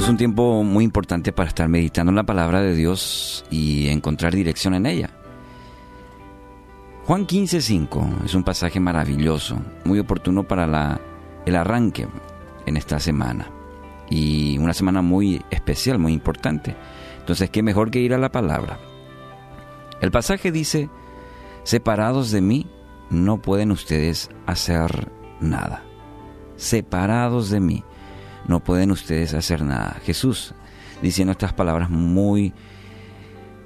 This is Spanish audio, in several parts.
Es un tiempo muy importante para estar meditando en la palabra de Dios y encontrar dirección en ella. Juan 15:5 es un pasaje maravilloso, muy oportuno para el arranque en esta semana y una semana muy especial, muy importante. Entonces, ¿qué mejor que ir a la palabra? El pasaje dice, separados de mí no pueden ustedes hacer nada. Separados de mí no pueden ustedes hacer nada. Jesús diciendo estas palabras muy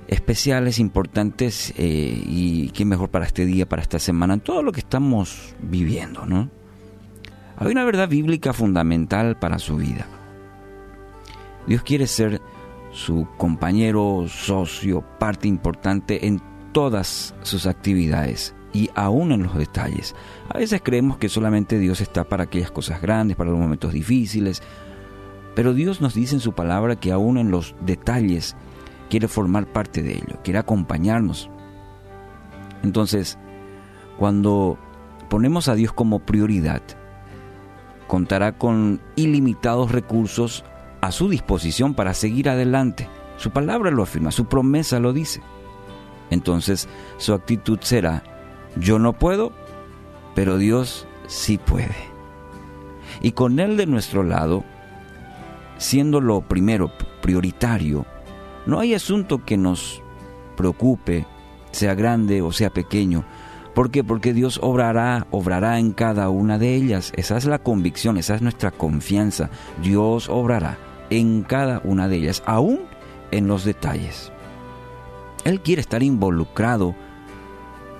especiales, importantes eh, y qué mejor para este día, para esta semana, en todo lo que estamos viviendo, ¿no? Hay una verdad bíblica fundamental para su vida. Dios quiere ser su compañero, socio, parte importante en todas sus actividades y aún en los detalles. A veces creemos que solamente Dios está para aquellas cosas grandes, para los momentos difíciles, pero Dios nos dice en su palabra que aún en los detalles quiere formar parte de ello, quiere acompañarnos. Entonces, cuando ponemos a Dios como prioridad, contará con ilimitados recursos a su disposición para seguir adelante. Su palabra lo afirma, su promesa lo dice. Entonces su actitud será, yo no puedo, pero Dios sí puede. Y con Él de nuestro lado, siendo lo primero, prioritario, no hay asunto que nos preocupe, sea grande o sea pequeño. ¿Por qué? Porque Dios obrará, obrará en cada una de ellas. Esa es la convicción, esa es nuestra confianza. Dios obrará en cada una de ellas, aún en los detalles. Él quiere estar involucrado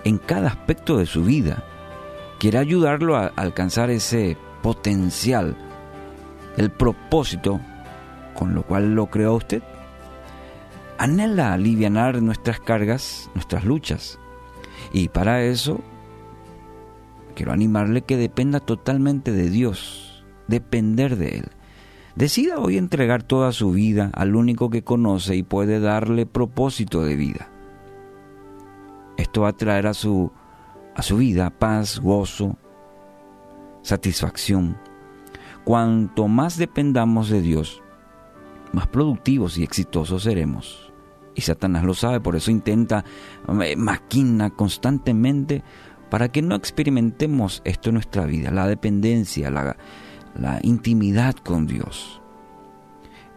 en cada aspecto de su vida. Quiere ayudarlo a alcanzar ese potencial, el propósito con lo cual lo creó usted. Anhela aliviar nuestras cargas, nuestras luchas. Y para eso quiero animarle que dependa totalmente de Dios, depender de Él. Decida hoy entregar toda su vida al único que conoce y puede darle propósito de vida. Esto va a traer a su, a su vida paz, gozo, satisfacción. Cuanto más dependamos de Dios, más productivos y exitosos seremos. Y Satanás lo sabe, por eso intenta, eh, maquina constantemente para que no experimentemos esto en nuestra vida, la dependencia, la, la intimidad con Dios.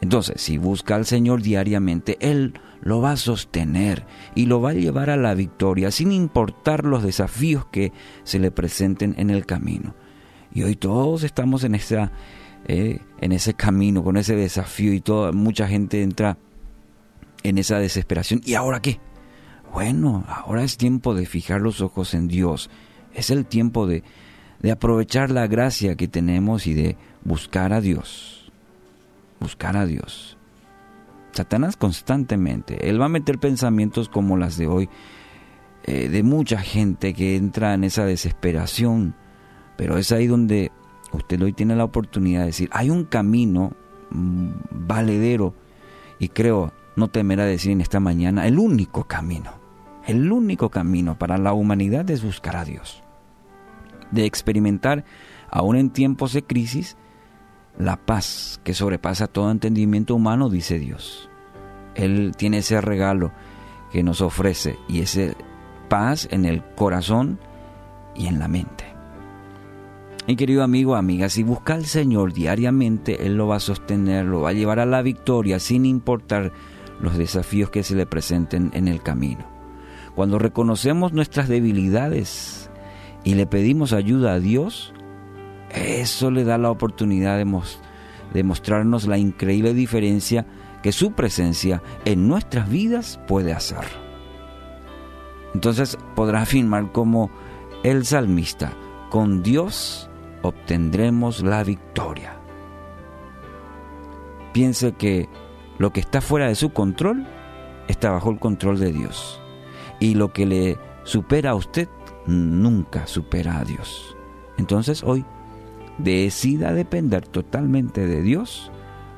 Entonces, si busca al Señor diariamente, Él lo va a sostener y lo va a llevar a la victoria sin importar los desafíos que se le presenten en el camino. Y hoy todos estamos en, esa, eh, en ese camino, con ese desafío y toda, mucha gente entra en esa desesperación. ¿Y ahora qué? Bueno, ahora es tiempo de fijar los ojos en Dios. Es el tiempo de, de aprovechar la gracia que tenemos y de buscar a Dios. Buscar a Dios. Satanás constantemente, él va a meter pensamientos como las de hoy, eh, de mucha gente que entra en esa desesperación, pero es ahí donde usted hoy tiene la oportunidad de decir, hay un camino mm, valedero, y creo, no temerá decir en esta mañana, el único camino, el único camino para la humanidad es buscar a Dios de experimentar, aún en tiempos de crisis, la paz que sobrepasa todo entendimiento humano, dice Dios. Él tiene ese regalo que nos ofrece y ese paz en el corazón y en la mente. Mi querido amigo, amiga, si busca al Señor diariamente, Él lo va a sostener, lo va a llevar a la victoria sin importar los desafíos que se le presenten en el camino. Cuando reconocemos nuestras debilidades, y le pedimos ayuda a Dios, eso le da la oportunidad de, mostrarnos la increíble diferencia que su presencia en nuestras vidas puede hacer. Entonces podrá afirmar como el salmista, con Dios obtendremos la victoria. Piense que lo que está fuera de su control está bajo el control de Dios. Y lo que le supera a usted nunca supera a Dios. Entonces hoy decida depender totalmente de Dios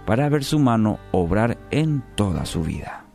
para ver su mano obrar en toda su vida.